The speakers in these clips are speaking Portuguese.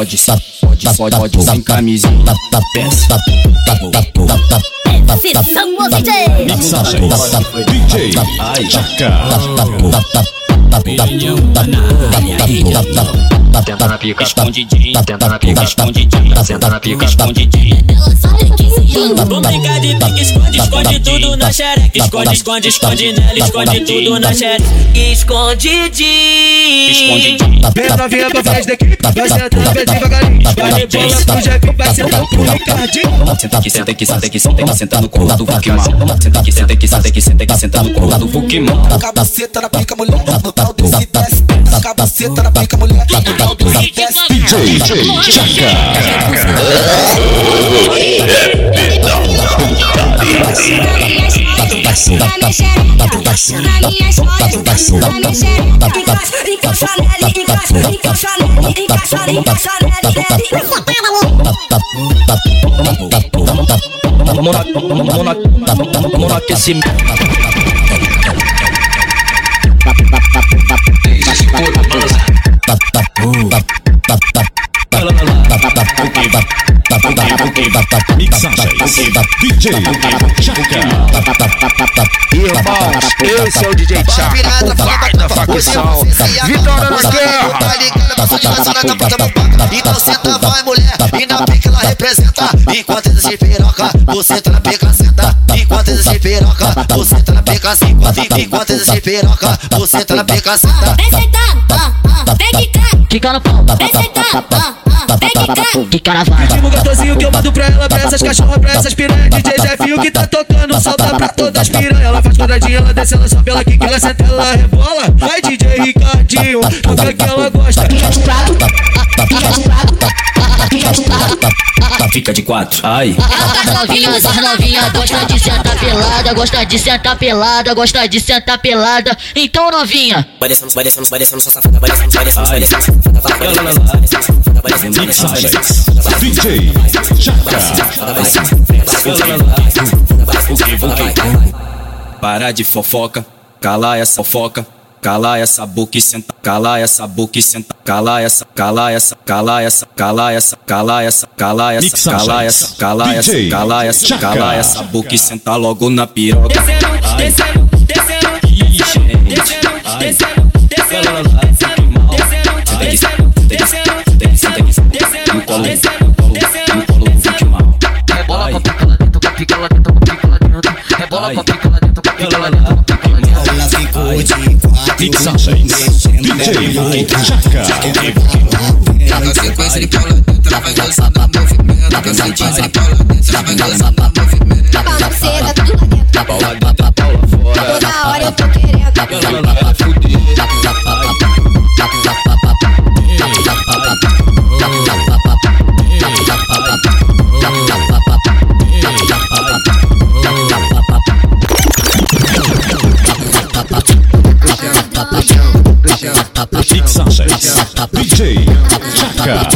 pode, pode, pode, pode, sem camisinha. Pensa. Sessão DJ. Mixagens DJ Chaka. Tenta na pica escondidinho, tenta na pica escondidinho, senta na pica escondidinho. Vamos brincar de pique, esconde, esconde tudo na xereca. Esconde, esconde, esconde nela, esconde tudo na xereca. Escondidinho. Vem novinha pra frente da equipe, vai sentando bem devagarinho. Vai rebola pro Jeff, vai sentando pro Ricardinho. Senta que senta que senta que senta que senta no colo do Pokémon. Senta que senta que senta que senta que senta no colo do Pokémon. Cabaceta na pica, mulher, no tal desse desce. Cabaceta na pica, mulher, no tal desse desce. DJ Chaka. Vamos na, vamos Vamos no, vamos no aquecimento. Ela, ela, ela, ela, ela, ela, ela, Mixagens DJ Chaka. Irmãos, esse é o DJ Chaka, o pai da facção. Vitória na guerra. Então senta, vai mulher, e na pica ela representa. Enquanto eles se piroca, você tá na pica senta. Enquanto eles se piroca, você tá na pica senta. Enquanto eles se piroca, você tá na pica senta. Vem sentando, vem quicar. Fica no pau. Vem sentando, vem quicar. Fica na. Ritmo gostosinho que eu mando pra ela, pra essas cachorras, pra essas piranhas. DJ Jefinho que tá tocando, solta pra todas as piranhas. Ela faz quadradinha, ela desce, ela sobe, ela quica, ela senta, ela rebola. Vai DJ Ricardinho, toca que ela gosta. Fica de quatro. Ai. As novinhas, as novinhas gosta de sentar pelada, gosta de sentar pelada, gosta de sentar pelada. Então novinha, Vai descendo, vai descendo, vai descendo, sua safada, vai descendo, vai descendo, descendo, descendo. DJ. Para de fofoca, cala essa fofoca, cala essa boca e senta, cala essa boca e senta, cala essa, cala essa, cala essa, cala essa, cala essa, cala essa, cala essa, cala essa, cala essa, cala essa boca e senta logo na piroca. descendo, descendo, descendo, descendo, descendo, descendo, descendo, descendo, descendo, descendo, No colo, descendo, no colo, descendo, no colo do Vicky Mal. Rebola com a pica lá dentro, com a pica lá dentro, com a pica lá dentro. Rebola com a pica lá dentro, com a pica lá dentro, com a pica lá dentro. Ela ficou de Mix a DJ Mike Chaca Cada sequência ele pula dentro, ela vai dançar pra movimento Cada sequência ele pula dentro, ela vai dançar pra movimento Tá pra seda, tá lá dentro Tá pra lá fora. Toda hora eu tô querendo. Mixagens DJ Chaka.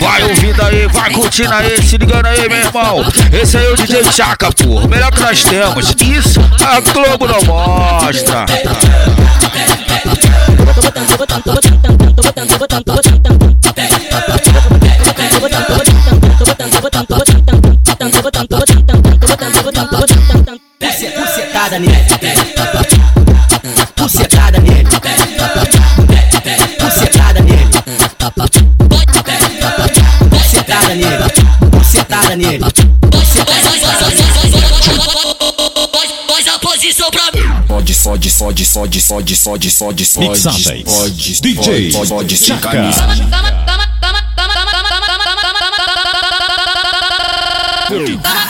Vai ouvindo aí, vai curtindo aí, se ligando aí, meu irmão. Esse aí é o DJ Chaka, pô. Melhor que nós temos. Isso a Globo não mostra. Pucetada nele. Pucetada nele. Pucetada nele. Pucetada nele. Pucetada nele. Faz a posição pra mim. Fode, fode, fode, fode, fode, fode, fode, fode, Mixagens. fode, DJ fode, fode, sem Chaka. camisa. Quando, quando toca sai daqui, é o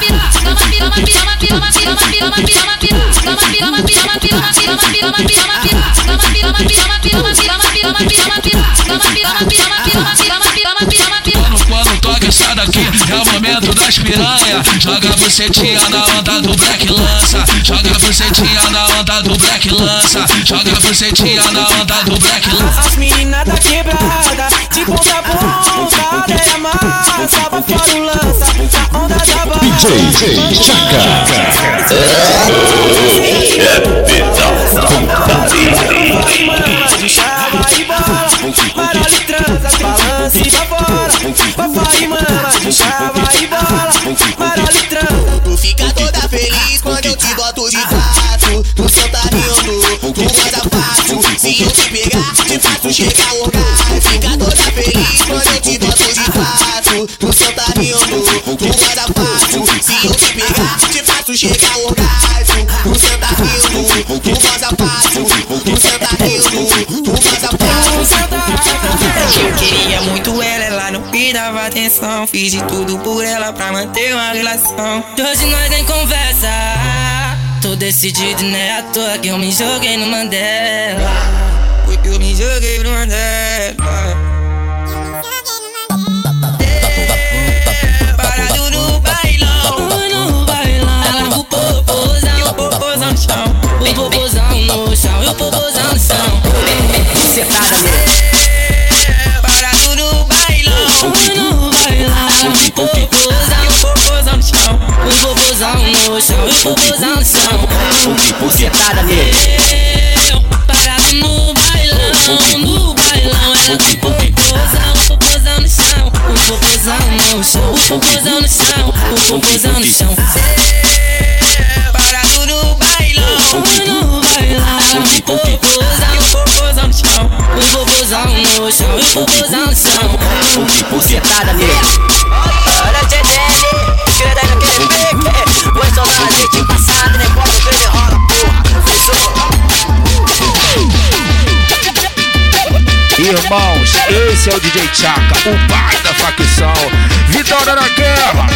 momento das piranha. Joga bucetinha na onda do black lança. Joga bucetinha na onda do black lança. Joga bucetinha na onda do black lança. As meninas da quebrada, de ponta a ponta, areia massa, vou fora o lança, DJ Chaka. Marolho transa, balança e vai fora. Papai e mamãe, chava e bola. Marolho transa. Tu fica toda feliz quando eu te boto de quatro. Tu senta rindo, tu goza fácil. Se eu te pegar, te faço chegar ao orgasmo. Fica toda feliz quando eu te boto de quatro. Tu goza fácil. Se eu te pegar, te faço chegar ao orgasmo. Tu senta rindo, tu goza fácil. Tu senta rindo, tu goza fácil. Eu queria muito ela, ela não me dava atenção. Fiz de tudo por ela pra manter uma relação. Hoje nós nem conversa. Tô decidido, né? À toa que eu me joguei no Mandela. Foi que eu me joguei no Mandela. O popozão no chão, e o popozão no chão. Sentada mesmo. Parado no bailão, no bailão. O popozão, o popozão no chão. O popozão no chão, e o popozão no chão. Sentada mesmo. Parado no bailão, no bailão. Ela com popozão, o popozão no chão. O popozão no chão, o popozão no chão. O popozão no chão. Bailão, no bailão. O popozão, o popozão no chão. O popozão no chão, o popozão no chão. Sentada mesmo. Olha o TDL, daí naquele pique. Vou soltar a gente nem pode ver, rola, porra. Irmãos, esse é o DJ Chaka, o pai da facção. Vitória na guerra.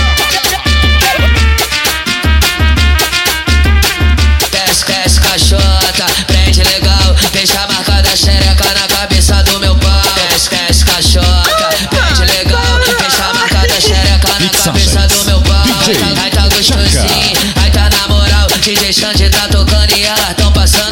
Pesca, cachota, prende legal, deixa a marca da xereca na cabeça do meu pau. Pesca, cachota, prende legal, deixa a marca da xereca na cabeça do meu pau. Ai tá, gostosinho, ai tá na moral, DJ Xande tá tocando e elas tão passando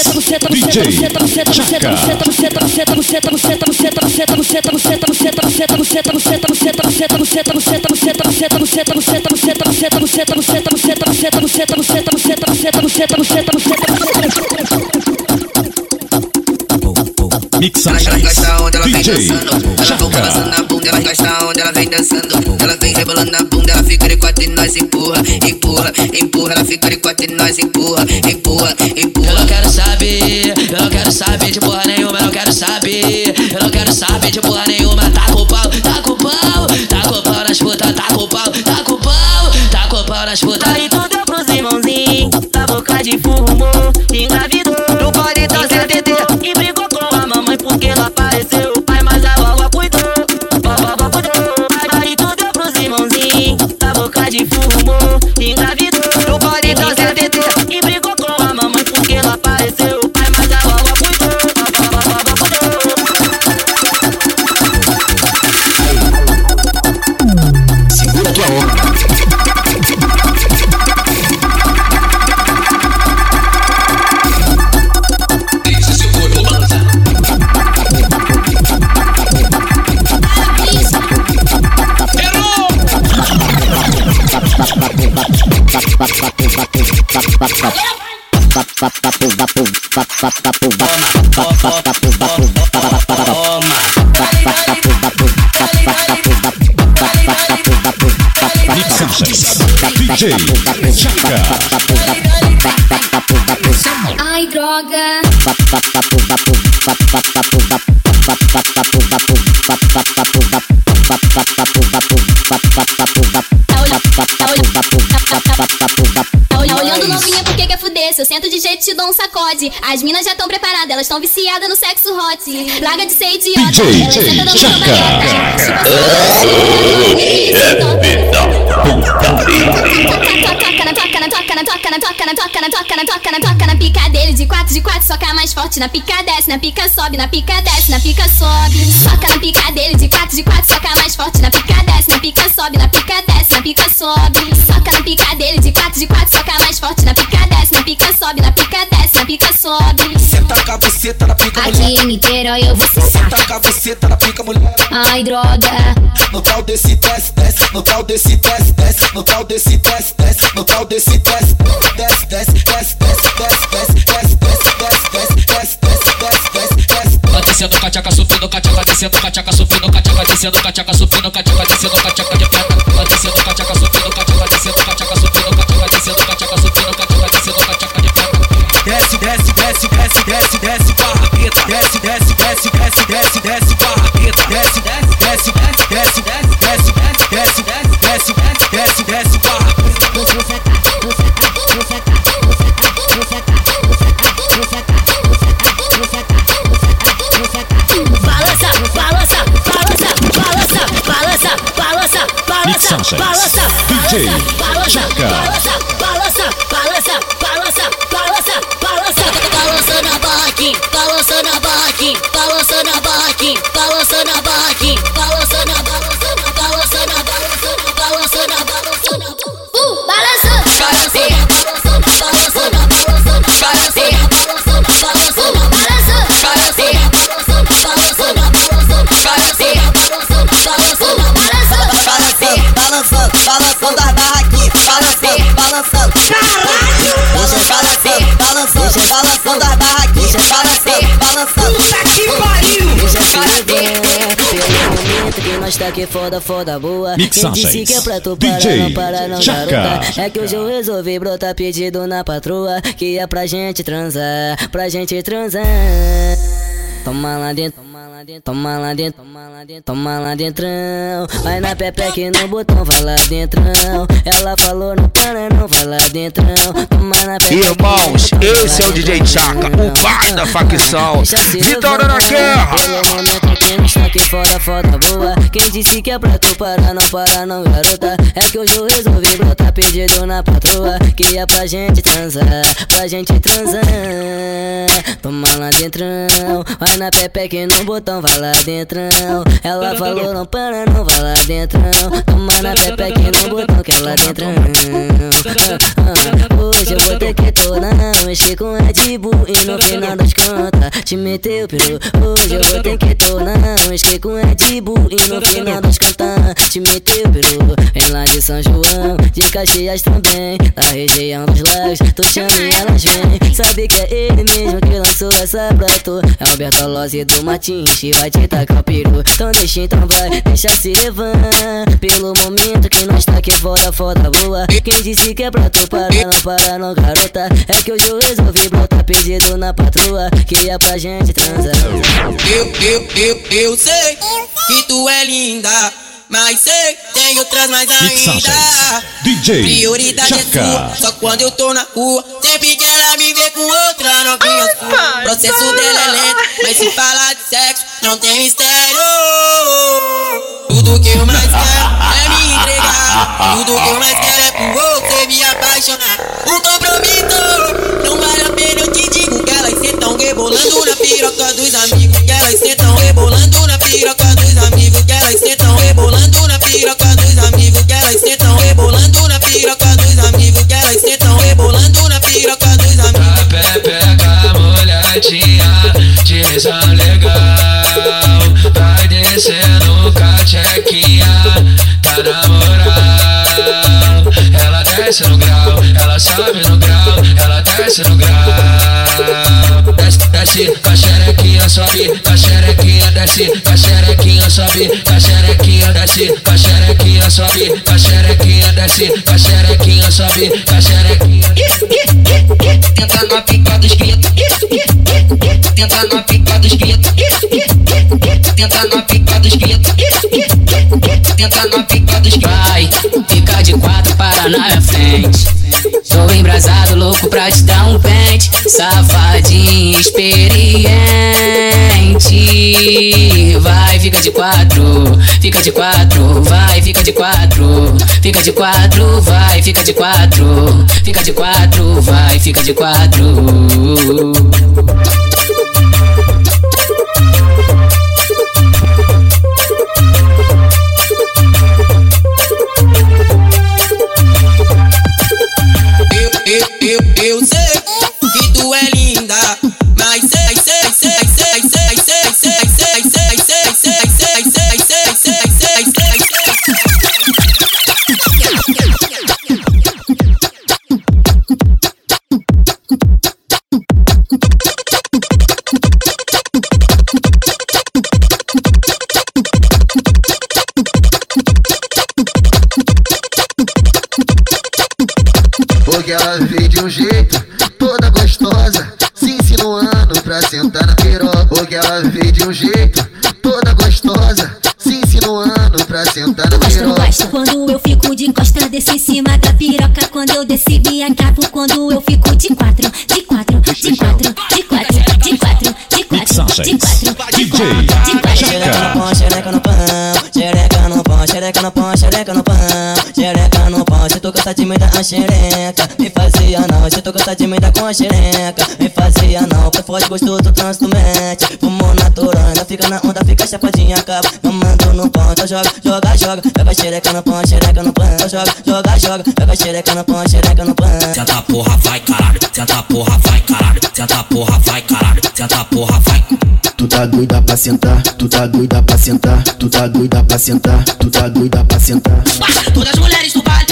DJ Chaka. Mixagem. Ela gosta onde ela vem dançando. Ela vem balançando na bunda, ela gosta onde ela vem dançando. Ela vem rebolando na bunda, ela fica de quatro e nós empurra, empurra, empurra. Ela fica de quatro e nós empurra, empurra, Eu empurra. não quero saber, eu não quero saber de porra nenhuma, eu não quero saber, eu não quero saber de porra nenhuma. Tá com pau, tá com pau, tá com pau nas putas, tá com pau, tá com pau, tá com pau nas putas. Aí tudo deu pros irmãozinhos, da boca de fumo, engravidou. Não pode trazer Larga de ser idiota. DJ, DJ Jaca. Toca na pica desce na pica sobe na pica desce na pica sobe soca na pica dele de quatro de quatro soca mais forte na pica desce na pica sobe na pica desce na pica sobe soca na pica dele de quatro de quatro soca mais forte na pica desce na pica sobe na pica desce na pica sobe a buceta na pica, mulher. aqui em Niterói eu vou Senta com a buceta na pica, mulher. ai droga No tal desse desce, desce. No tal desse desce, desce. No tal desse desce, desce. No tal desse desce, desce, desce, desce, desce, desce, desce, desce, desce, desce, desce, desce, desce, desce, desce. Vai descendo cachaca, subindo cachaca, descendo cachaca, subindo cachaca, descendo cachaca, subindo cachaca, descendo cachaca de prata. Vai descendo cachaca, subindo cachaca, descendo cachaca, desce, desce, desce, desce, barra preta. Desce, desce, desce, desce, desce, desce, barra preta. Desce, desce, desce, desce, desce, desce, desce, desce, desce, desce, desce, barra preta. Balança, balança, balança, balança, balança, balança, balança, Mixagens. balança, DJ momento que tá foda, foda boa. Quem disse que é pra tu parar, DJ não para não garota. É que hoje eu resolvi brotar pedido na patroa, que é pra gente transar, pra gente transar. Toma lá dentro, toma lá dentro, toma lá dentro, toma lá dentro, toma lá dentrão. Vai na pepeca no botão, vai lá dentrão. Ela falou não para, não vai lá dentrão. Toma na pepeca Irmãos, esse é o DJ Chaka, o pai da facção. Vitória na guerra. Pelo momento que nós tá aqui fora, foda boa. Quem disse que é pra tu parar, não para não, garota. É que hoje eu resolvi brotar pedido na patroa. Que é pra gente transar, pra gente transar. Toma lá dentrão, vai na pepeca e no botão, vai lá dentrão. Ela falou não para, não vai lá dentrão. Toma na pepeca e no botão, que é lá dentrão. Hoje eu vou ter que tornar, mexer com Red Bull e no final das contas te meteu peru. Hoje eu vou ter que tornar, mexer com Red Bull e no final das contas te meteu peru. Vem lá de São João, de Caxias também, da região dos lagos, tu chama e elas vêm. Sabe que é ele mesmo que lançou essa pra tu. É o Bertolozzi do Martins que vai te tacar o peru. Então deixa, então vai, deixa se levar. Pelo momento que nós tá aqui fora, foda boa. Quem disse que é pra tu parar, não não, garota. É que hoje eu resolvi botar pedido na patroa, que é pra gente transar. Eu, eu, eu, eu sei que tu é linda, mas sei tem outras mais ainda. DJ Prioridade é sua, só quando eu tô na rua. Sempre que ela me vê com outra novinha sua. Processo dela é lento, mas se falar de sexo, não tem mistério. Tudo que eu mais quero é me entregar. Tudo que eu mais quero é por você me apaixonar. Um compromisso, não vale a pena eu te digo que elas sentam rebolando na piroca dos amigos. Que elas sentam rebolando na piroca dos amigos. Elas sentam rebolando na piroca dos amigos. Que elas sentam rebolando na piroca dos amigos. Pega molhadinha, direção legal. Vai descendo com a tchequinha, tá na moral. Ela desce no grau, ela sobe no grau, ela desce no grau. Desce, desce com a xerequinha, sobe com a xerequinha, desce com a xerequinha, sobe a xerequinha, a xerequinha, sobe com a xerequinha, desce com a xerequinha, sobe com a xerequinha. Tenta na pica dos grita. Tenta na pica dos grita. Tenta na pica dos grita. Tenta na pica dos grita. Vai, fica de quatro para na minha frente. Tô embrasado louco pra te dar um pente, safadinho experiente. Vai, fica de quatro, fica de quatro, vai, fica de quatro, fica de quatro, vai, fica de quatro, fica de quatro, vai, fica de quatro. Em cima da piroca. Quando eu desci, me acabo. Quando eu fico de quatro, de quatro, de quatro, de quatro, de quatro, de quatro, de quatro, de quatro, de quatro. xereca no pão, xereca no pão, xereca no pão, xereca no pão, xereca no pão. Se tu gosta de me dar a xereca, me fazia não. Se tu gosta de me dar com a xereca, me fazia não. Foi forte, gostoso, trânsito mete. Fumo natural, ainda fica na onda, fica chapadinha, acaba. Mamando no pão, então joga, joga, joga. Pega a xereca no pão, xereca no pão. Então joga, joga, joga. Pega a xereca no pão, xereca no pão. Senta porra, vai caralho. Senta porra, vai caralho. Senta porra, vai caralho. Senta porra, vai. Tu tá doida pra sentar, tu tá doida pra sentar, tu tá doida pra sentar, tu tá doida pra sentar. Todas as mulheres do baile,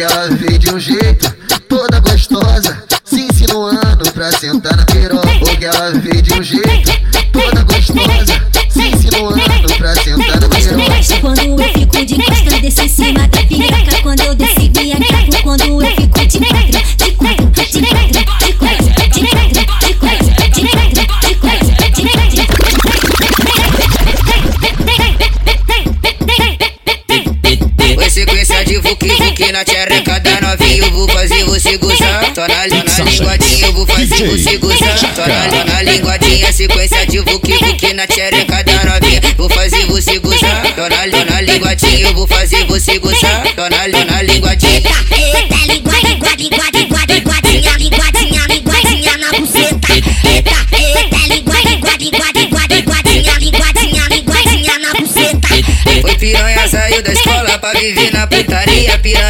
Porque ela veio de um jeito, toda gostosa, se insinuando pra sentar na piroca. Porque ela veio de um jeito, Eu vou fazer você gozar. Só na, linguadinha eu vou fazer você gozar. Só na, na linguadinha Sequência de vuki vuki na tchereca da novinha. Vou fazer você gozar. Só na, linguadinha eu vou fazer você gozar. Só na, linguadinha. Eita, língua, língua, língua, língua, linguadinha, linguadinha, linguadinha na buceta. Eita, eita, língua, língua, língua, língua, linguadinha, linguadinha, linguadinha na buceta. Foi piranha, saiu da escola pra viver na putaria. Piranha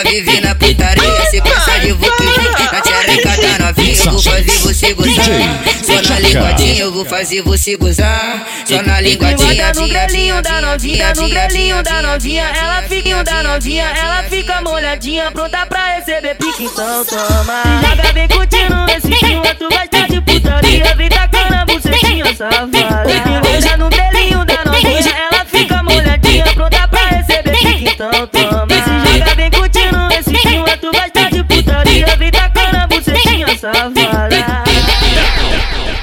pra viver na putaria Sequência de vuki vuki na tchereca da novinha Eu vou fazer você gozar. Só na linguadinha eu vou fazer você gozar. Só na linguadinha no grelhinho da novinha, no grelhinho da novinha, ela fica da novinha, ela fica molhadinha, pronta pra receber pique, então toma. Se joga bem curtindo esse clima, tu vai estar de putaria, vem tacando a bucetinha safada. Beija no grelhinho da novinha, ela fica molhadinha, pronta pra receber pique, então toma. De putaria, vem tacando a bucetinha safada.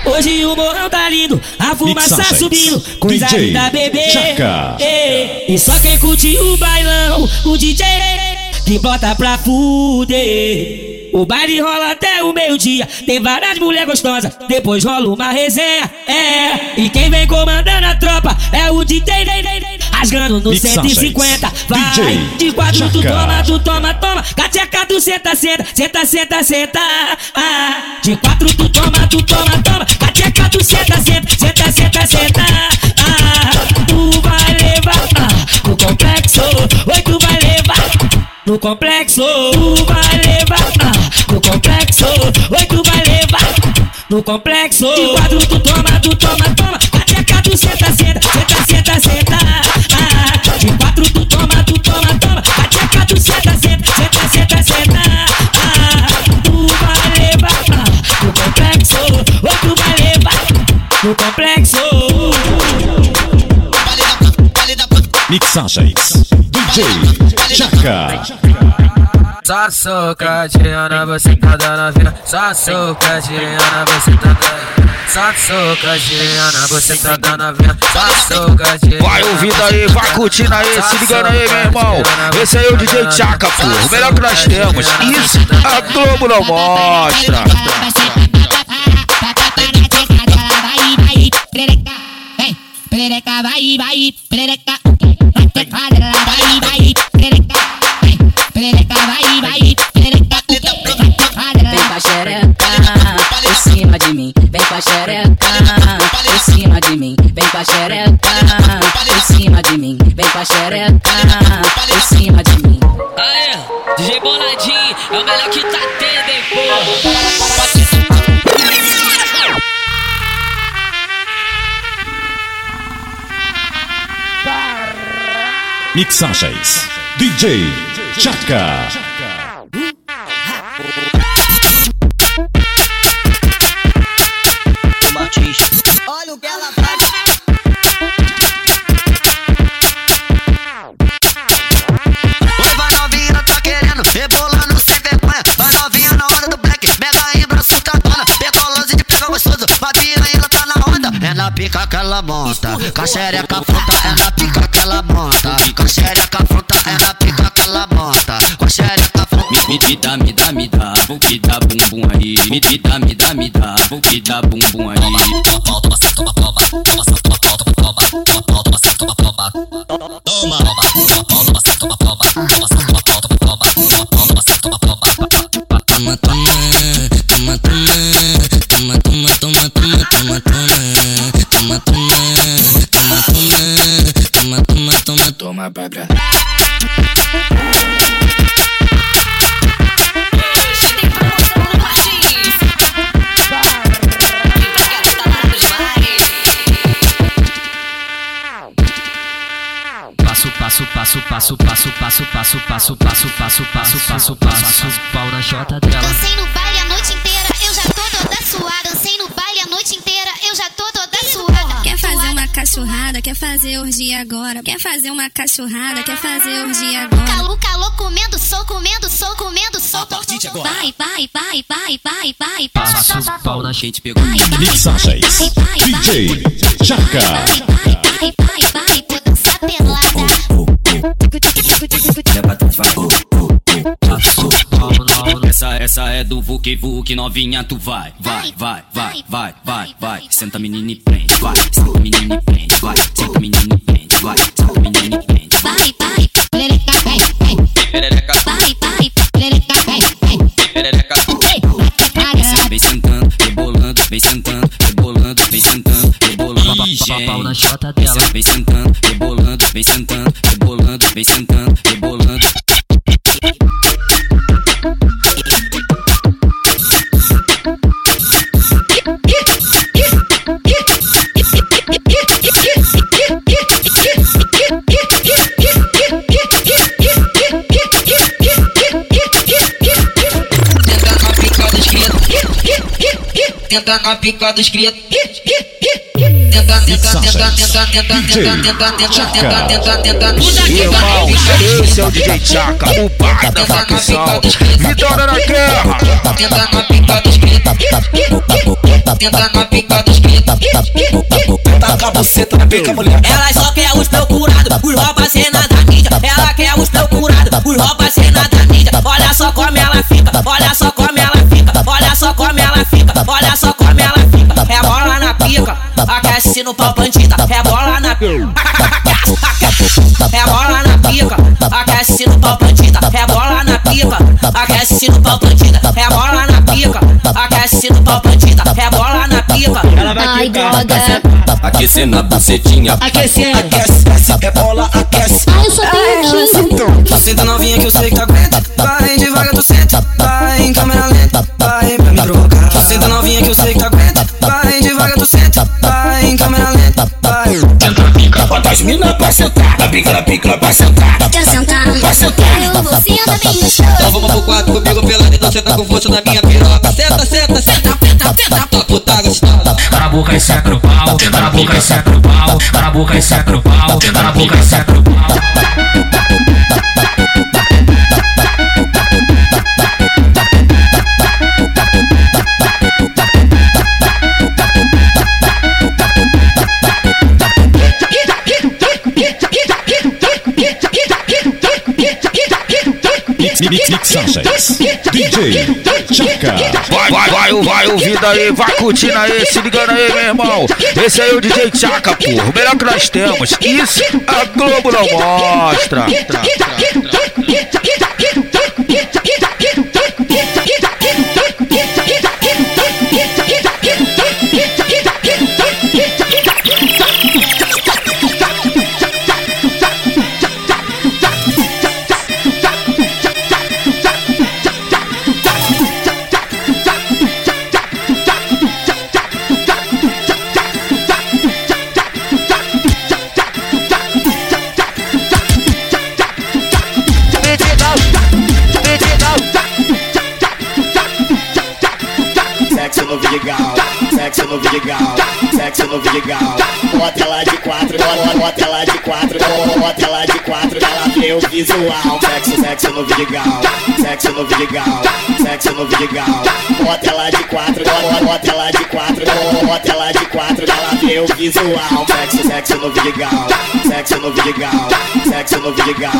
Hoje o morrão tá lindo, a fumaça subindo, coisa DJ linda, bebê. Ei, E só quem curte o bailão, o DJ que bota pra fuder. O baile rola até o meio-dia, tem várias mulheres gostosas, depois rola uma resenha. É, e quem vem comandando a tropa é o DJ, rasgando no Mixagens. 150. Vai, DJ de quatro tu toma, tu toma, toma. Cateca tu senta, senta, senta, senta, senta. Ah, de quatro tu toma, tu toma, toma. Cateca tu senta, senta, senta, senta, senta. Ah, tu vai levar ah, no complexo. Oi, tu vai no complexo. Tu vai levar ah, no complexo. Oi, tu vai levar no complexo. De quatro tu toma, tu toma, toma. Cateca tu senta, senta, senta, senta, senta. Ah, de quatro tu toma, tu toma, toma. Cateca tu senta, senta, senta, senta, senta. Ah, tu vai levar ah, no complexo. Oi, tu vai levar no complexo. Mixagens. DJ Chaka. Só socadinha, você tá dando vida. Só socadinha, você tá dando Só socadinha, você tá dando vida. Só socadinha. Vai ouvindo aí, vai curtindo aí, se ligando aí, meu irmão. Esse aí é o DJ Chaka, pô. O melhor que nós temos. Isso a Globo não mostra. Perereca, vai, vai, perereca. Vai, vai, perereca. Perereca, vai, vai, perereca. Vem com a xereca em cima de mim. Vem com a xereca em cima de mim. Vem com a xereca em cima de mim. Vem com a xereca em cima de mim. Aê, DJ Boladinho é o melhor que tá tendo, hein, porra. Mixagens. DJ Chaka. Pica que ela monta, com a xereca fruta. É na pica que ela monta, com a xereca fruta. É na pica que ela monta, com a xereca fruta. Me, me dá, me dá, me dá, vou que dá bumbum aí. Me, me dá, me dá, me dá, vou que dá bumbum aí. Toma, toma, toma, toma, toma, toma, toma, toma, toma, toma, toma, toma, toma, toma, toma, toma, toma, babra. Passo, passo, passo, passo, passo, passo, passo, passo, passo, passo, passo, passo, passo, pau na chota dela. Dancei no baile cachorrada, quer fazer orgia agora. Quer fazer uma cachorrada, quer fazer orgia agora. Calu, calou, comendo, sou, comendo, sou, comendo, sou. Vai, vai, vai, vai, vai, vai. Passo pau na gente pegou. Mixagens. DJ Chaka. Vai, vai, vai, vou dançar pelada. Essa, essa é do Vuk Vuk, novinha, tu vai, vai, vai, vai, vai, vai, vai. Senta menina e prende, vai, senta menina e prende, vai, senta menina e prende, vai, senta menina e prende. Vai, vai, perereca, vai, vai. Perereca, Vai, vai, perereca, vai, vai. perereca. Vem sentando, rebolando, vem sentando, rebolando, vem sentando, rebolando. Ih, Pau na chota Vem dela. Vem sentando, rebolando, vem sentando, rebolando, vem sentando, rebolando. Tenta na pica dos criados. Tenta, tenta, tenta, tenta, tenta, tenta, tenta, tenta, tenta, tenta, tenta. Irmão, esse é o DJ Chaka, o pai da facção. Vitória na guerra. Tenta na pica dos criados. Tenta na pica dos criados. Taca a buceta na pica, mulher. Ela só quer os procurados, os rouba cena da mídia. Ela quer os procurados, os rouba cena da mídia. Aquece no pau bandida. É bola na É bola na pica, aquece no pau bandida. É bola na pica, aquece no pau bandida. É bola na pica, aquece no pau bandida. É bola na pica. Ela Ai, droga. Aquecendo a bucetinha. Aquecendo. Aquece, é bola, aquece. Ai, eu só tenho 15. Senta novinha que eu sei que aguenta. Vai devagar, tu senta. Vai em câmera lenta. Vai pra me provocar. Senta novinha que eu sei que pica, bota as mina pra sentar. Na pica, na pica, pra sentar. Quer sentar? Pra sentar. Eu vou sentar bem no chão. Então vamos pro quarto comigo pelado, então senta com força na minha piroca. Senta, senta, senta, senta, senta, tua puta gostosa. Cala a boca e seca no pau, cala a boca e seca no pau, cala a boca e seca no pau, DJ Chaca. Vai, vai, vai, vai ouvindo aí, vai curtindo aí, se ligando aí, meu irmão. Esse aí é o DJ Chaca, porra. O melhor que nós temos. Isso a Globo não mostra. Tra, tra, tra. you so wow. Tax and tax and over your go. Tax and over your go. Tax and over your go.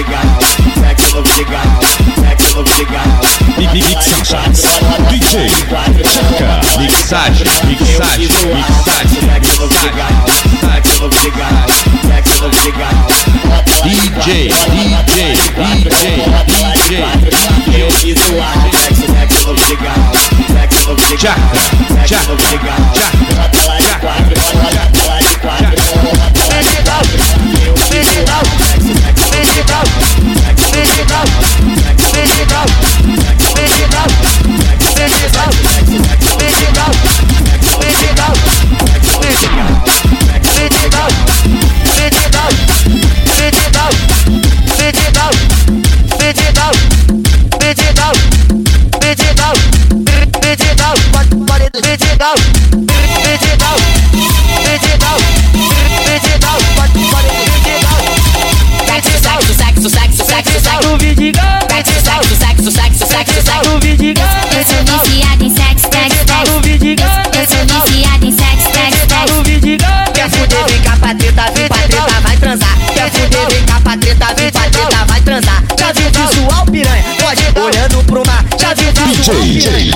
legal, sexo legal, sexo legal. Mixagem, DJ, Chaca, mixagem, mixagem, mixagem, DJ, DJ, DJ, DJ, DJ. Eu fiz o. DJ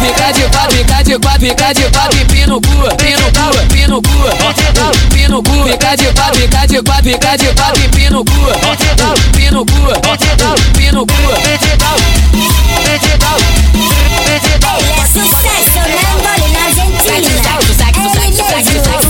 Fica de pá, fica de pá, fica de pá, pino cu, pino pau, pino cu, pino cu, fica de pá, fica de pá, fica de pá, pino cu, pino cu, pino cu, digital, pino digital. Sucesso né, na Argentina. Saque, saque, saque, saque, saque.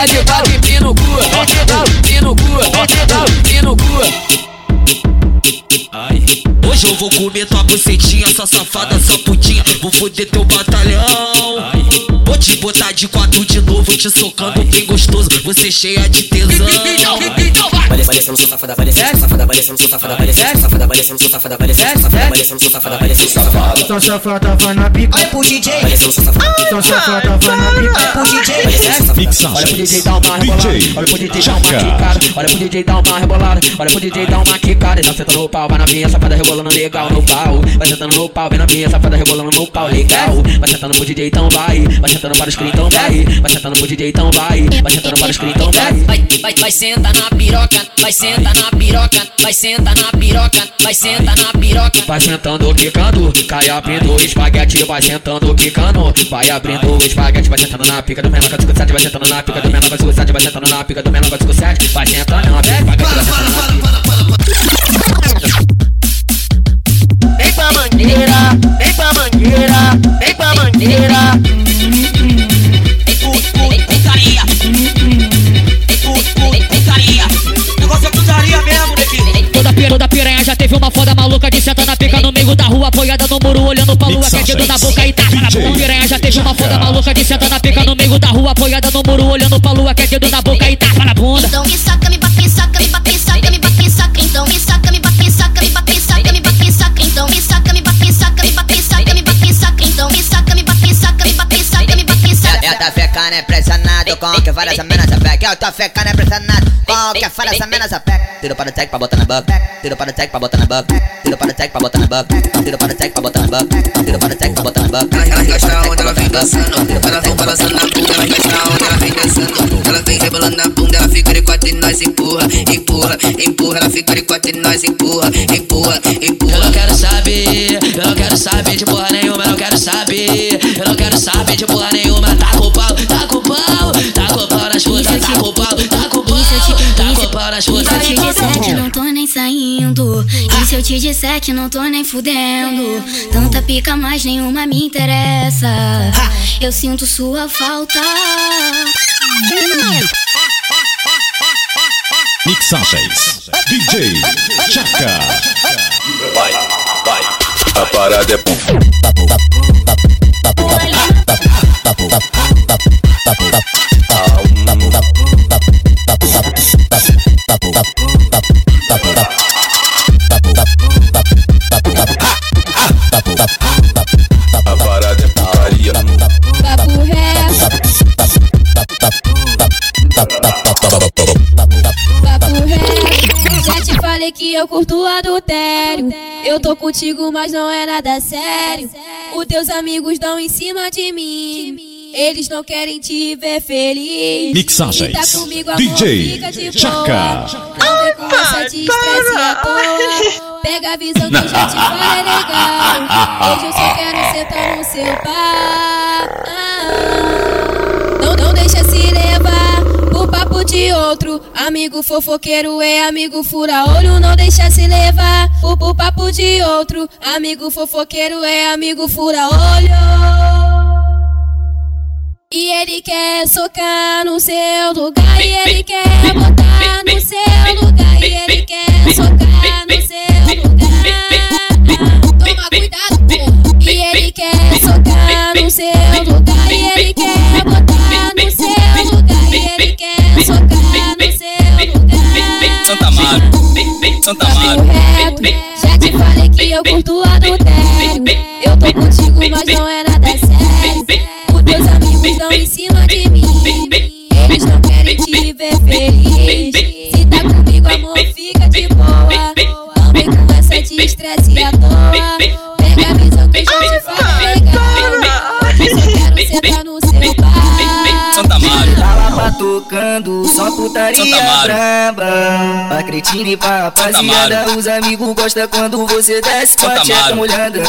tá de pau e pino no cu, tá pino no cu, tá pino no cu. Ai. Hoje eu vou comer tua bucetinha, sua safada, sua putinha. Vou foder teu batalhão. Vou te botar de quatro de novo, te socando bem gostoso. Você é cheia de tesão. Parecendo sou safada, parecendo sou safada, parecendo sou safada, parecendo sou safada, parecendo sou safada, parecendo sou safada, parecendo sou safada, parecendo sou safada. Então safada vai na pica. Olha pro DJ. Parecendo sou safada. Então safada vai na pica. Olha pro DJ. Mixagens. Olha pro DJ dar uma rebolada. Olha pro DJ dar uma quicada. Olha pro DJ dar uma rebolada. Olha pro DJ dar uma quicada. E tá sentando no pau, vai na minha safada rebolando legal no pau. Vai sentando no pau, vem na minha safada rebolando no pau legal. Vai sentando pro DJ então vai. Vai sentando para os cri então vai. Vai sentando pro DJ então vai. Vai sentando para os cri então vai. Vai, vai, vai sentar na piroca, vai sentar na piroca, vai sentar na piroca, vai sentar na piroca. Vai sentando, quicando, cai abrindo o espaguete, vai sentando, quicando, vai abrindo o espaguete, vai sentando na pica do menor com 57, vai sentando na pica do menor com 57, vai sentando na pica do menor com 57, vai sentando na pica, espaguete, vai sentando na Vem pra mangueira, vem pra mangueira, vem pra mangueira. Mina sapeca. Eu tô ficando impressionado com o que fala essa mina sapeca. Tiro para o tech pra botar na boca. Tiro para o tech pra botar na boca. Tiro para o tech pra botar na boca. Tiro para o tech pra botar na boca. Tiro para o tech pra botar na boca. Ela gosta onde ela vem dançando Ela vem balançando na bunda Ela gosta onde ela vem dançando Ela vem rebolando na bunda Ela fica de quatro e nós empurra Empurra, empurra Ela fica de quatro e nós empurra Empurra, empurra Eu não quero saber, eu não quero saber de porra nenhuma, eu não quero saber, eu não quero saber de porra nenhuma, nas E se eu te disser que não tô nem saindo? E se eu te disser que não tô nem fudendo? Tanta pica, mas nenhuma me interessa. Eu sinto sua falta. Mixagens. DJ Chaka. Vai, vai. A parada é bom. Falei que eu curto adultério. Eu tô contigo, mas não é nada sério. Os teus amigos dão em cima de mim. Eles não querem te ver feliz. Mixagens. Tá comigo, amor, DJ à toa. Pega a visão que eu já te falei legal. Hoje eu só quero sentar no seu pau. De outro. Amigo fofoqueiro é amigo fura-olho. Não deixa se levar por papo de outro. Amigo fofoqueiro é amigo fura-olho. E ele quer socar no seu lugar. E ele quer botar no seu lugar. E ele quer socar no seu lugar. Toma cuidado, pô. E ele quer socar no seu lugar. E ele quer botar no seu lugar. E ele quer socar no seu lugar. Santa Amaro, Santa. Reto, já te falei que eu curto adultério. Eu tô contigo, mas não é nada sério. Os teus amigos dão em cima de mim. Eles não querem te ver feliz. Se tá comigo, amor, fica de boa. Não vem com essa de estresse à toa. Pega a visão que eu te falei. Eu só quero sentar no seu pau. Santa. Tá lá batucando, só putaria braba. Pra cretina e pra rapaziada, os amigos gostam quando você desce com a Santa tcheca molhada.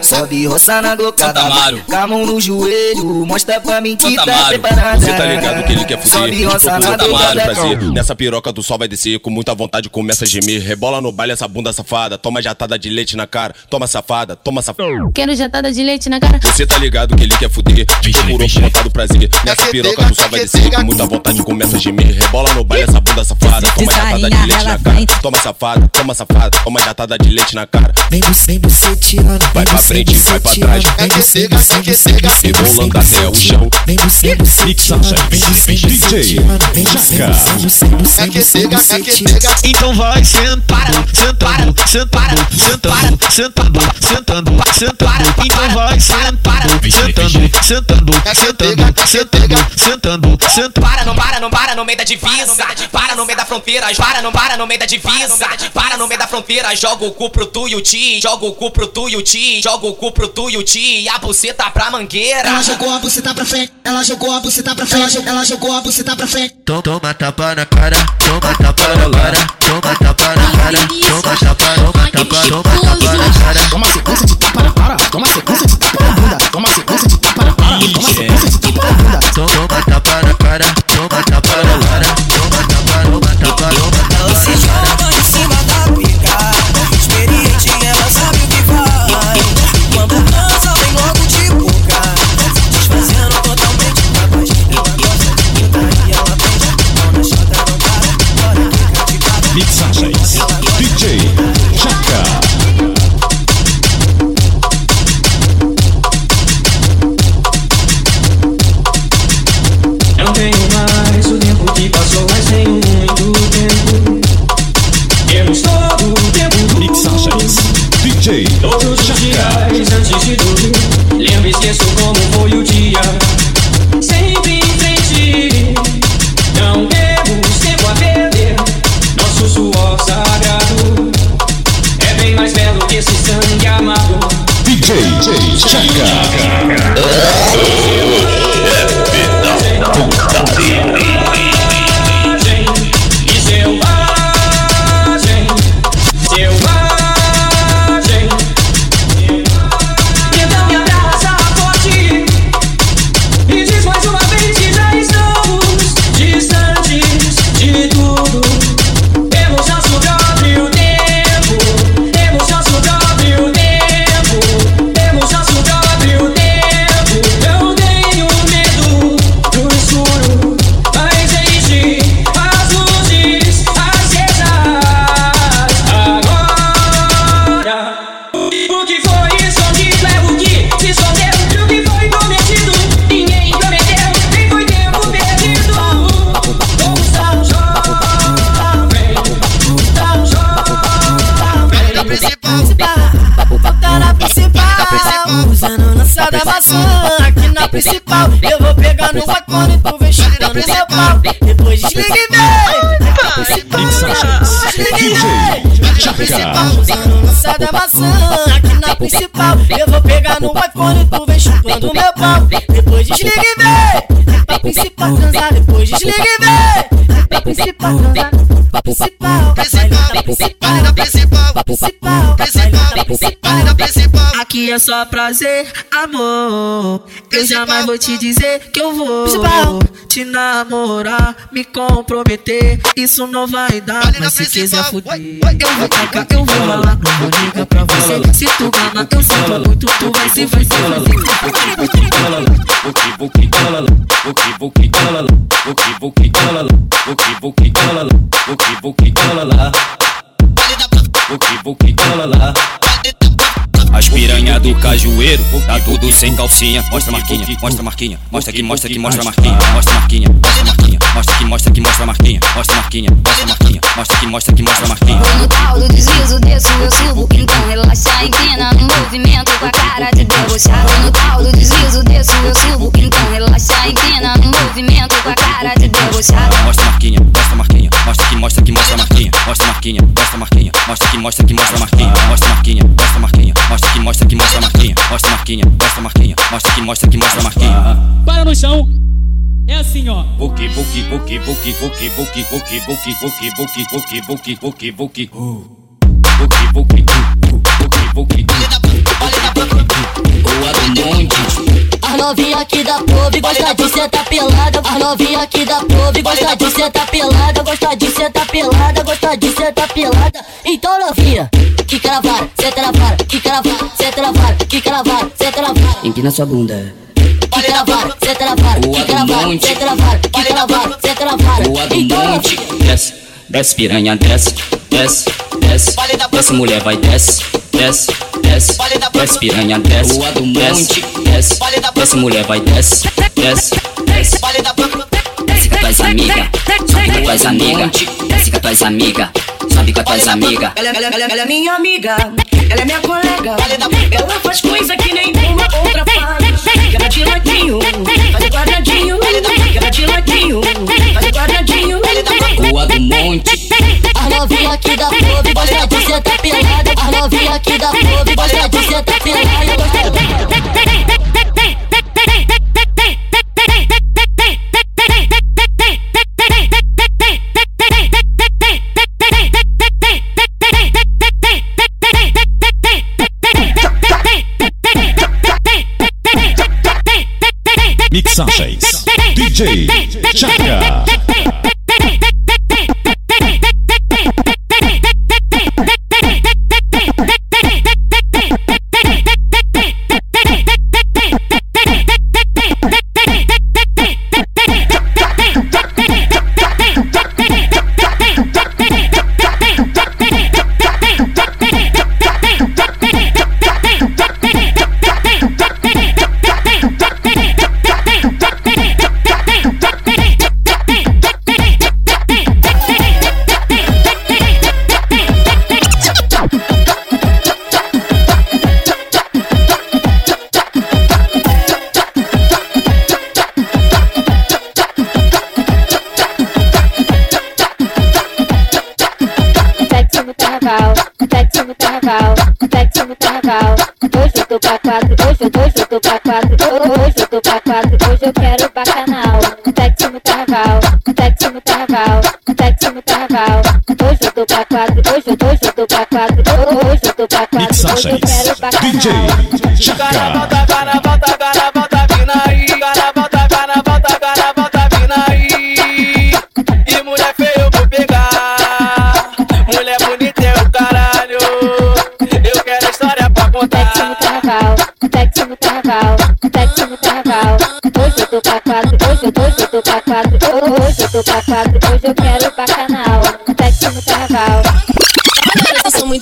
Sobe roça na glocada, Santa Amaro. com a mão no joelho, mostra pra mim que Santa tá Amaro. preparada. Você tá ligado que ele quer fuder Sobe roça na Procura Amaro glocada, prazer Nessa piroca do sol vai descer Com muita vontade começa a gemer Rebola no baile essa bunda safada Toma jatada de leite na cara Toma safada, toma safada Quero jatada de leite na cara. Você tá ligado que ele quer fuder Procurou por conta do prazer Nessa piroca do sol vai descer Com muita vontade começa a gemer. Rebola no baile essa bunda safada. Toma jatada de leite na cara. Toma safada, toma safada. Toma jatada de leite na cara vem bu- vem buceteando. Vai pra frente, vai pra trás. Vem vem bucega, vem Rebolando até o chão. Vem bu- vem buceteando. Vem bu- vem buceteando. Vem bu- vem buceteando. Então vai sentando, sentando, sentando, sentando, sentando, sentando, sentando. Então vai sentando, sentando, sentando, sentando, sentando, sentando, sentando. Para, não para, não para no meio da divisa. Para no meio da fronteira, para, não para no meio da divisa. Para no meio da fronteira, joga o cu pro tu e o ti. Joga o cu pro tu e o ti. Joga o cu pro tu e o ti. E a buceta pra mangueira. Ela jogou a buceta pra frente, ela jogou a buceta pra frente, ela jogou- ela jogou a buceta pra frente. Toma, toma tapa na cara, toma tapa na cara, toma tapa na cara, toma tapa, toma tapa, toma tapa na cara. Toma sequência de tapa na cara, toma sequência de tapa na bunda, toma sequência de tapa na cara, toma sequência de tapa na bunda. Toma tapa na cara, toma tapa na cara, pegar no iPhone e tu vem chutando meu pau Depois desliga e vem Desliga e vem Na principal Usando lançada maçã Aqui na principal. Eu vou pegar no iPhone e tu vem chutando meu pau. Depois desliga e vem Na principal transar. Depois desliga e vem Na principal transar. Principal. Principal. Na principal. Principal Na principal Na principal. Aqui é só prazer, amor Eu jamais vou te dizer que eu vou Te namorar, me comprometer Isso não vai dar, mas se quiser fuder Eu vou tacar, eu vou ralar Não vou ligar pra você Se tu gama, eu sinto muito Tu vai se, vai se, vai se As piranha do cajueiro, tá tudo sem calcinha. Mostra marquinha, mostra a marquinha, mostra aqui, mostra aqui, mostra a marquinha, mostra marquinha, mostra a marquinha, mostra aqui, mostra aqui, mostra a marquinha, mostra marquinha, mostra a marquinha, mostra aqui, mostra aqui, mostra marquinha. No tal do deslizo, desço, eu subo. Então relaxa, empina no movimento com a cara de debochado. No tal do deslizo, desço, eu subo. Então relaxa, empina no movimento com a cara de debochado. Mostra marquinha, mostra a marquinha, mostra aqui, mostra aqui, mostra a marquinha, mostra marquinha, mostra a marquinha, mostra aqui, mostra aqui, mostra a marquinha, mostra marquinha, mostra a marquinha, mostra aqui, mostra aqui, mostra a marquinha, mostra a marquinha, mostra a marquinha, mostra aqui, mostra aqui, mostra a marquinha. Para no chão. É assim, ó. Buki, buki, buki, buki, buki, buki, buki, buki, buki, buki, buki, buki, buki, buki. Buki, buki, buki, buki. Boa do monte. Novinha aqui da POV gosta de sentar pelada. As novinha aqui da POV gosta de sentar pelada. Gosta de sentar pelada, gosta de sentar pelada. Então novinha, que caravara, senta na vara, que caravara, senta na vara, que caravara, senta na vara. Empina sua bunda. Que caravara, senta na vara, que caravara, senta na vara, que caravara, senta na vara. Então novinha. Desce, piranha, desce, desce, desce, desce mulher vai desce, desce, desce, desce piranha, desce, Rua do desce, desce, desce mulher vai desce, desce, desce, desce com as tuas amigas, sobe com as tuas amigas, desce com as tuas amigas, sobe com as tuas amigas. Ela, ela, ela, ela é minha amiga, ela é minha colega. Ela faz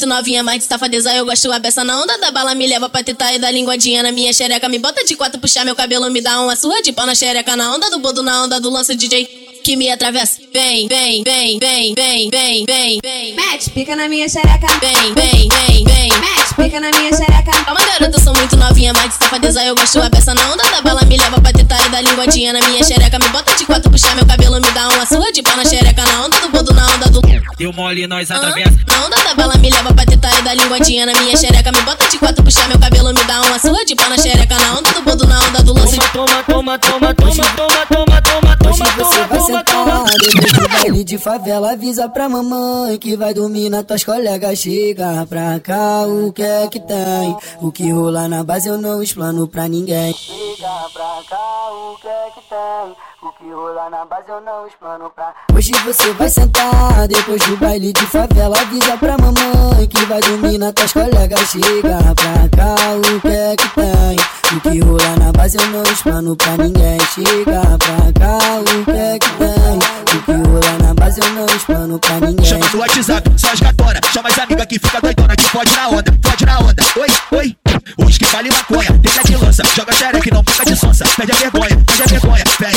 muito novinha, mas de safadeza eu gosto a beça na onda da bala me leva pra tentar e dar linguadinha na minha xereca. Me bota de quatro puxar meu cabelo me dá uma surra de pau na xereca na onda do bodo na onda do lance DJ que me atravessa vem vem vem vem vem vem vem vem Mete pica na minha xereca. vem vem vem vem Mete pica na minha xereca. Calma garota, eu sou muito novinha, mas de safadeza eu gosto a beça na onda da bala me leva pra tentar e dar linguadinha na minha xereca me bota de quatro puxar meu cabelo me dá uma surra de pau na xereca na onda do bodo na onda do Deu mole, nós atravessa. na onda da bala me leva pra tentar e dar linguadinha na minha xereca Me bota de quatro, puxar meu cabelo, me dá uma surra de pau na xereca Na onda do bodo, na onda do lance Toma, toma, toma, toma, toma, toma, toma, toma, Hoje você vai toma, sentar toma. depois do baile de favela Avisa pra mamãe que vai dormir na tuas colegas Chega pra cá, o que é que tem? O que rola na base eu não explano pra ninguém Chega pra cá, o que é que tem? O que rola na base eu não explano pra Hoje você vai sentar depois do baile de favela Avisa pra mamãe que vai dormir na tuas colegas Chega pra cá, o que é que tem? O que rola na base eu não explano pra ninguém Chega pra cá, o que é que tem? O que rola na base eu não explano pra ninguém Chama no WhatsApp, só as gatona. Chama as amigas que fica doidona, que pode na onda, pode na onda. Oi, oi. Os que vale maconha, deixa de lança. Joga xereque, não fica de sonsa. Perde a vergonha, perde a vergonha. Vem,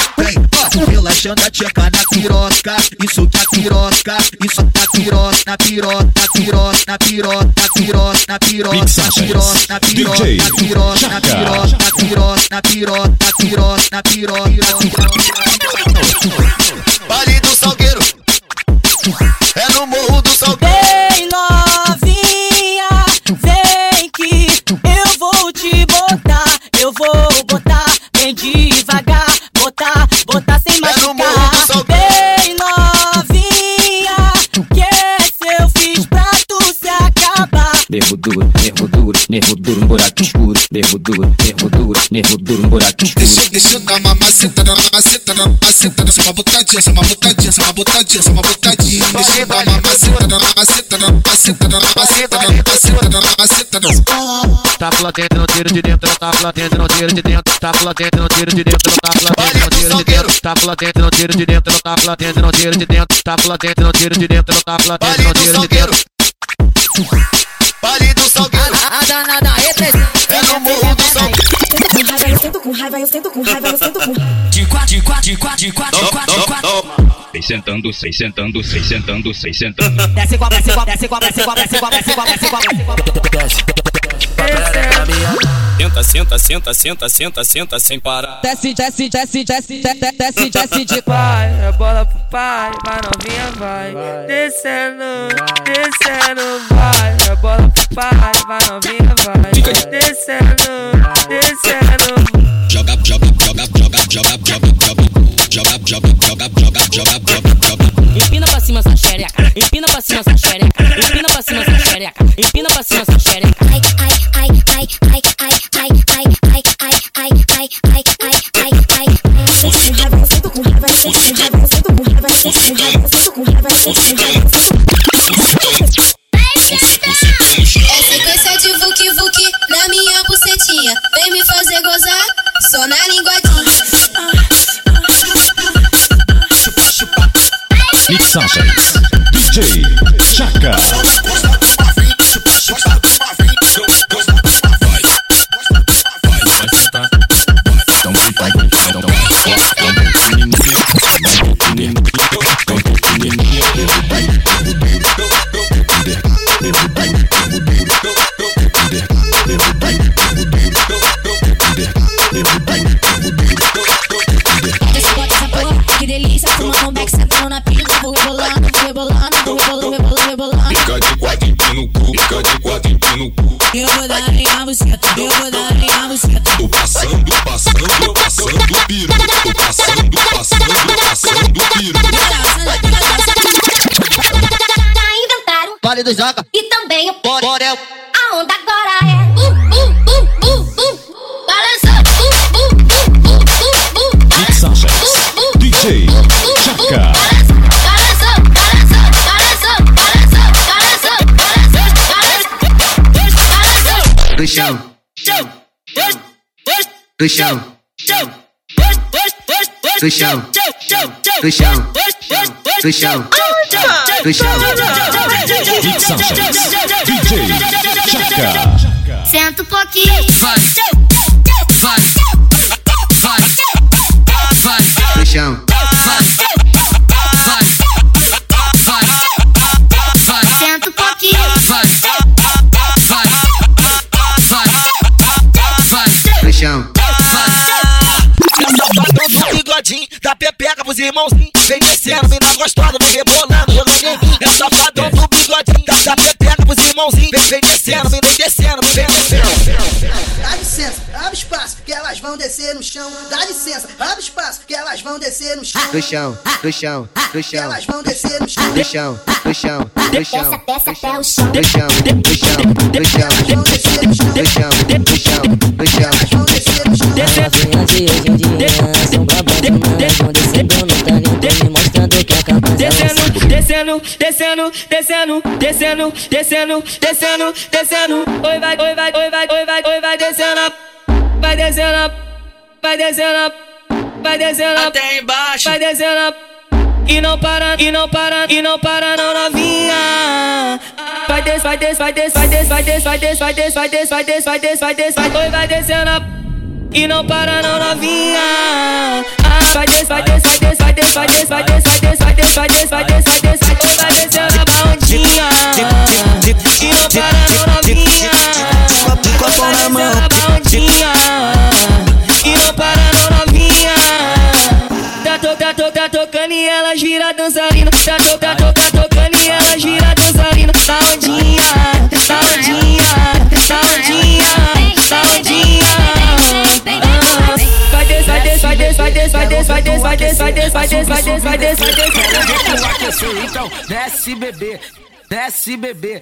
relaxando a tcheca na piroca. Isso que é piroca. Isso na piroca, na piroca, na piroca, na piroca, na piroca, na piroca, na piroca, na piroca, na piroca, na piroca, na piroca, na piroca, na piroca, na piroca, na piroca. Vale do Salgueiro. É no Morro do Salgueiro. Vem novinha, vem que eu vou te botar, eu vou botar Nervo duro, nervo duro, nervo duro, um buraco escuro, nervo duro, nervo duro, nervo duro, um buraco escuro. Deixa, deixa eu dar uma maceta, dar uma maceta, dar uma maceta, só uma botadinha, só uma botadinha, só uma botadinha, só uma botadinha. Deixa eu dar uma maceta, dar uma maceta, dar uma maceta, dar uma maceta, dar uma maceta, dar uma maceta, uma Tá não tiro de dentro, tá pela dentro, não tiro de dentro, tá pela dentro, não tiro de dentro, tá pela dentro, não tiro de dentro, tá pela dentro, não tiro de dentro, tá pela dentro, não tiro de dentro, tá pela dentro, não tiro de dentro, tá não tiro de dentro. Baile do Salgueiro. A danada representa. É no morro do Salgueiro. Com raiva eu sento, com raiva eu sento, com raiva eu sento, com De quatro, de quatro, de quatro, de quatro, de quatro, de quatro. Seis sentando, seis sentando, seis sentando, seis sentando. Desce com a, desce com a, desce com a, desce com a, desce com a, desce com a, desce com Senta, senta, senta, senta, senta, senta sem parar. Desce, desce, desce, desce, desce, desce, desce de pai. É bola pro pai, vai novinha, vai. Descendo, descendo, vai. É bola pro pai, vai novinha, vai. Descendo, descendo. Joga, joga, joga, joga, joga, joga, joga. Joga, joga, joga, joga, joga, joga, joga. Empina pra cima essa xereca, empina pra cima essa xereca, empina pra cima essa xereca, empina pra cima essa xereca. Ai, ai, ai, ai, inventaram Vale do Joca. e também o Borel. A onda agora é uh, uh, uh, uh, uh. Balança, uh, uh, uh, uh, uh, uh. Mixagens. DJ. Balança, balança, balança, balança, balança, balança, balança. Do chão. Do chão. Do chão. Do chão. Do chão. Do chão. DJ Chaka. Senta um pouquinho. Vai, vai, vai, vai, Do chão. Descer no chão. Dá licença, abre espaço, que elas vão descer no chão. Do chão. Do chão. Do chão. elas vão descer no chão. Do chão. Do chão. Do chão. Desce até o chão. Do chão. Do chão. Do chão. Vão descer no chão. Do chão. Do chão. Do chão. Vão descer no chão. Novinhas de hoje em dia são brabas demais. Vão descendo no talento e mostrando que é capaz Descendo, descendo, descendo, descendo, descendo, descendo, descendo, descendo. Oi, vai, oi, vai, oi, vai, oi, vai, oi, vai descendo. Vai descendo, vai descendo, vai descendo. Até embaixo. Vai descendo. E não para, e não para, e não para não novinha. Vai des, vai des, vai des, vai des, vai des, vai des, vai des, vai des, vai des, vai des, vai des, vai oi, vai descendo. E não para não novinha. Ah, vai des, vai des, vai des, vai des, vai des, vai des, vai des, vai des, vai des, vai des, vai des, vai des, vai descendo a ondinha. E não para não novinha. Vai a ondinha. E não para não novinha. Tá, to, tá, to, tá tocando e ela gira dançarina. Tá, to, tá, to, tá tocando e ela gira dançarina. Tá ondinha, tá ondinha, tá ondinha, tá ondinha. Vai des, vai des, vai des, vai des, vai des, vai des, vai des, vai des, vai des, vai des, vai des, vai. Então, desce bebê, desce bebê.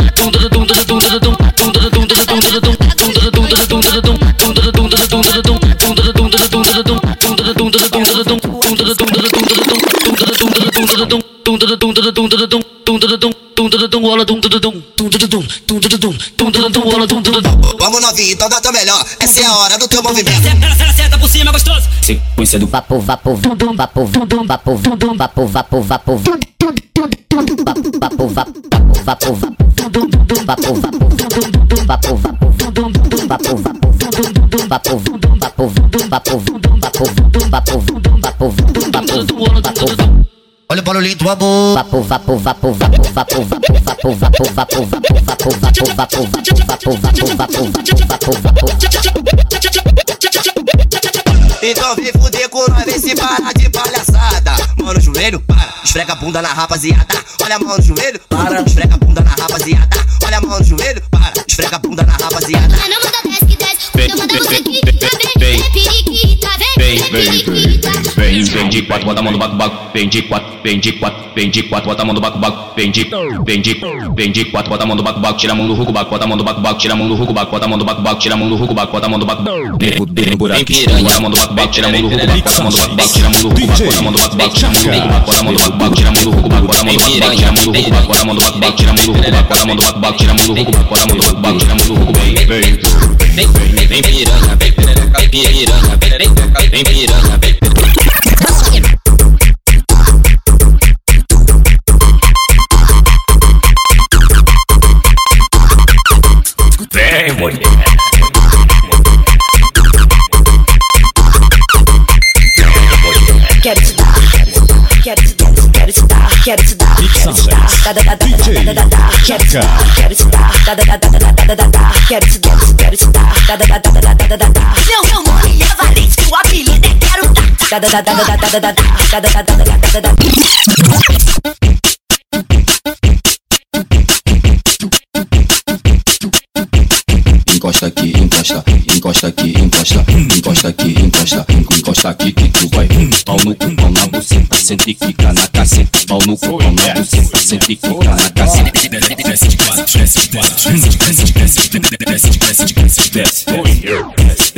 Vamos novinho, então dá teu melhor. Essa é a hora do teu movimento. Ela senta por cima, gostoso. Sequência do vapo, vapo, vapo, vapo, vapo, vapo, vapo, vapo, vapo, vapo, vapo, vapo, vapo, vapo, vapo, vapo, Olha o barulhinho do amor. Vapo, vapo, vapo, vapo, vapo, vapo, vapo, vapo, vapo, vapo, vapo, vapo, vapo, vapo, vapo, vapo, vapo, Então vem fuder com nós, vem se parar de palhaçada. Mão no joelho, para, esfrega a bunda na rapaziada. Olha a mão no joelho, para, esfrega a bunda na rapaziada. Olha a mão no joelho, para, esfrega a bunda na rapaziada. Mas não manda desce que desce, eu mando você que tá vem, vem vem, vem. Vem, vem de quatro, bota a mão no baco, baco. Vem de quatro, vem de quatro, vem de quatro, bota a mão no baco, baco. Vem de, vem de, vem de quatro, bota a mão no baco, baco. Tira a mão do ruco, baco, bota a mão do baco, baco. Tira a mão do ruco, baco, bota a mão do baco, baco. Tira a mão do ruco, baco, bota a mão do baco. Nego dele no buraco, bota a mão do baco, baco. Tira a mão do ruco, baco, bota a mão do baco, baco. Tira a mão do ruco, baco, bota a mão do baco, baco. Tira a mão do ruco, baco, bota a mão do baco, baco. Tira a mão do ruco, baco, bota a mão do baco, baco. Tira a mão do ruco, baco, bota a mão do baco, baco. Tira a mão do ruco, baco, bota a mão do baco, baco. Tira a mão do ruco, baco, bota a mão do baco, baco. Tira a mão do ruco, vem, vem. Vem, vem, vem piranha, vem perereca, piranha, vem perereca, vem piranha, vem Vem, mulher quero te dar, quero te dar, quero te dar, quero te dar, quero te dar, quero te dar. Meu nome é Valente, meu apelido é quero dar. Encosta aqui, encosta, encosta aqui, encosta, encosta aqui, encosta, encosta aqui que tu vai. Pau no cu, pau na buceta, senta e fica na caceta. Pau no cu, pau na buceta, senta e fica na caceta. Desce de quatro, desce de quatro, desce de desce de desce de desce de desce de desce de desce. Desce,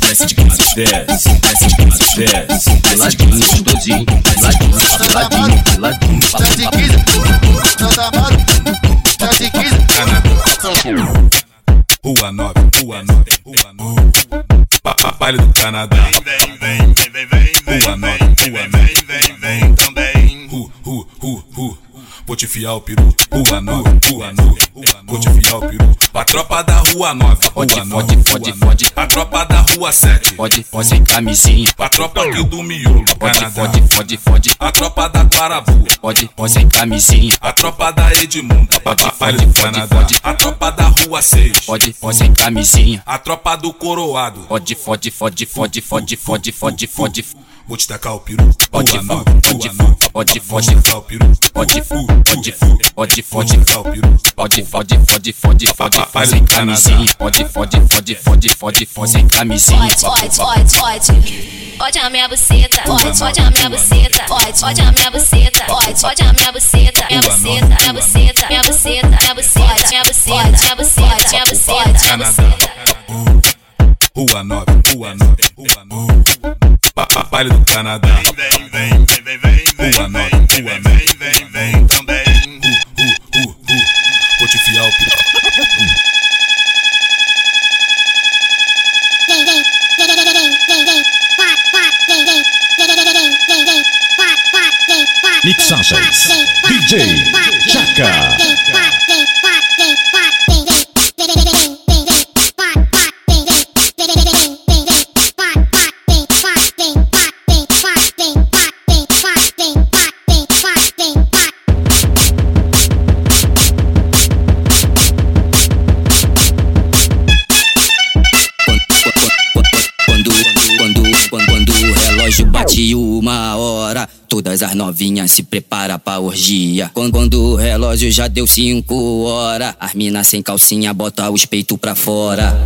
desce de quatro, desce, desce de quatro, desce. Peladinho, gostosinho, peladinho, peladinho, peladinho. Tá de 15, não tá mal. Tá Rua 9, Rua 9, Rua 9. Pa- pa- Baile do Canadá. Vem, vem, vem, vem, vem, Rua 9, Rua 9, te fiar o peru. Rua 9, Rua 9. Vou te fiar o peru. A tropa da Rua 9, Rua 9. Fode, fode, A tropa da Rua 7. Pode, pode sem camisinha. A tropa aqui do Miolo, Pode, pode, pode, pode. A tropa da Guarabu. Pode, pode sem camisinha. A tropa da Edmundo. Pode, pode, pode, pode. A tropa da Rua 6. Pode, pode sem camisinha. A tropa do Coroado. Pode, fode, fode, fode, fode, fode, fode, fode. Vou te tacar o peru. Pode, nove, pode, nove. pode, fode, o peru. pode, Fu, pode, fu, pode, fode, o peru. pode, fode, fode, fode, fode, fode sem camisinha. Pode, fode, fode, fode, fode, fode sem camisinha. Pode, pode, pode. Pode a minha buceta, pode, pode a minha buceta, pode, pode a minha buceta, pode, pode a minha buceta, minha buceta, minha buceta, minha buceta, minha buceta, minha buceta, minha buceta, minha buceta, minha buceta. Rua 9, Rua 9, Rua 9. Pa- pa- Baile do Canadá. Vem, vem, vem, vem, vem, Rua 9, Rua 9. Vem, vem, vem também. Ru, ru, ru, ru. Vou te fiar o peru. Vem, vem, vem, vem, vem, vem, vem, vem, vem, vem, vem, vem, vem, uma hora. Todas as novinhas se prepara pra orgia. Quando, quando o relógio já deu cinco horas, as minas sem calcinha bota os peitos pra fora.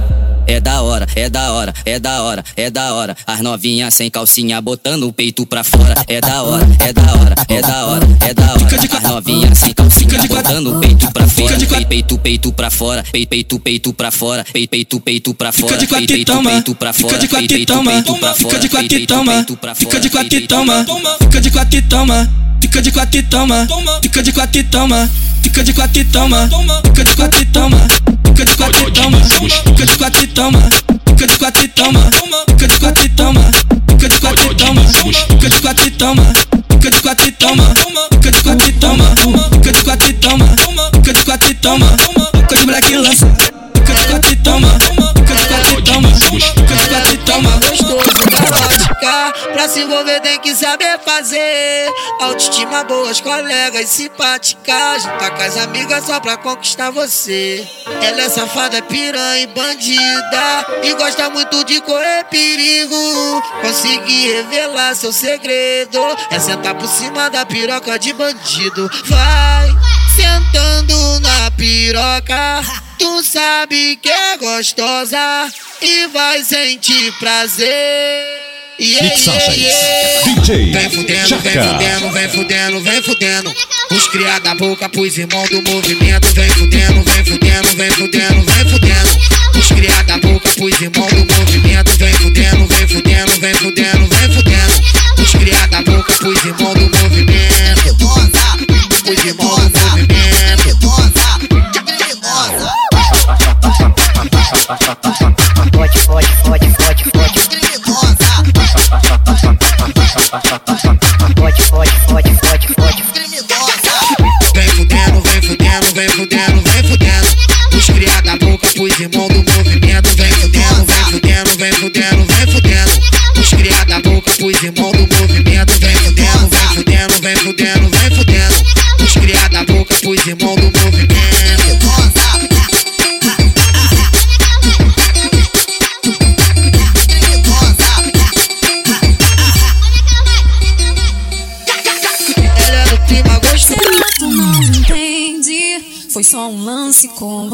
É da hora, é da hora, é da hora, é da hora. As novinhas sem calcinha botando o peito pra fora. É da hora, é da hora, é da hora, é da hora. As novinhas sem calcinha botando o peito pra fora. Peito, peito, peito pra fora. Peito, peito, peito pra fora. Peito, peito, peito pra fora. Fica de quatro e toma. Fica de quatro toma. Fica de quatro toma. Fica de quatro toma. Fica de quatro e toma. Fica de quatro e toma. Fica de quatro e toma. Fica de quatro e toma. Fica de quatro e toma. Fica de quatro e toma. Fica de quatro e toma. Fica de quatro e toma. Fica de quatro e toma. Fica de quatro e toma. Fica de quatro e toma. Fica de quatro e toma. Fica de quatro e toma. Fica de quatro e toma. Fica de quatro e toma. Fica de moleque lança. Fica de quatro e toma. Fica de quatro e toma. Fica de quatro e toma. Galáctica, pra se envolver tem que saber fazer. Autoestima boa, as colegas simpáticas. Junta com as amigas só pra conquistar você. Ela é safada, piranha e bandida. E gosta muito de correr perigo. Conseguir revelar seu segredo. É sentar por cima da piroca de bandido. Vai sentando na piroca. Tu sabe que é gostosa e vai sentir prazer. Yeah, yeah. DJ Vem fudendo, vem fudendo, vem fudendo, vem fudendo. Os criados da boca pros irmãos do movimento. Vem fudendo, vem fudendo, vem fudendo, vem fudendo. Os criados da boca pros irmãos do movimento. Vem fudendo, vem fudendo, vem fudendo, vem fudendo. Os criados da boca pros irmãos do movimento. Os irmãos do movimento. Fode. Vem fudendo, vem fudendo, vem fudendo, vem fudendo. Os criados da boca pros irmãos do movimento. Vem fudendo, vem fudendo, vem fudendo, vem fudendo. Os criados da boca pros irmãos do movimento. Vem fudendo, vem fudendo, vem fudendo, vem fudendo. Os boca do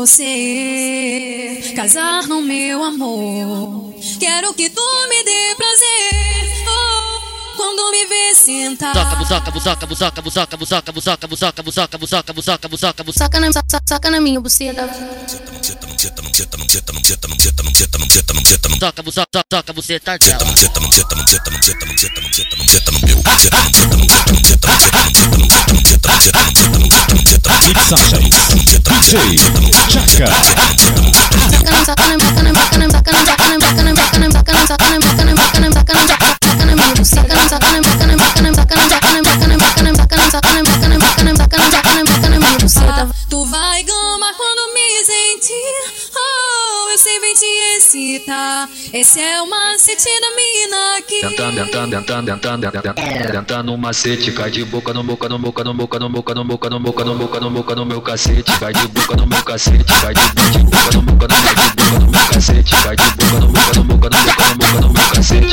você. Casar no meu amor, quero que tu me dê prazer. Oh, quando me vê sentar. Buzoca, buzoca, buzoca, buzoca, buzoca, buzoca, buzoca, buzoca, buzoca, buzoca, buzoca, buzoca, buzoca. Saca na, saca, saca na minha buceta. Toca, buzoca, toca, tá dela. Mixagens. DJ Chaka. Saca na, saca na, saca na, saca na, saca na, saca na, saca na, saca na, saca na, saca na, saca na, saca na, saca na, saca na minha buceta. Saca na, saca na, saca na, saca na, saca na, saca na, saca na, saca na, saca na, saca na, saca na, saca na, saca na, sucking, sucking, sucking, sucking, sucking, sucking, sucking, sucking, sucking, sucking, sucking, sucking, te. Esse é o macete da mina aqui. Tentando, tentando, tentando, tentando, tentando, tentando no macete, cai de boca no boca no boca no boca no boca no boca no boca no boca no boca no meu cacete, cai de boca no meu cacete, cai de boca no boca no boca no meu cacete, cai de boca no boca no boca no boca no boca no meu cacete.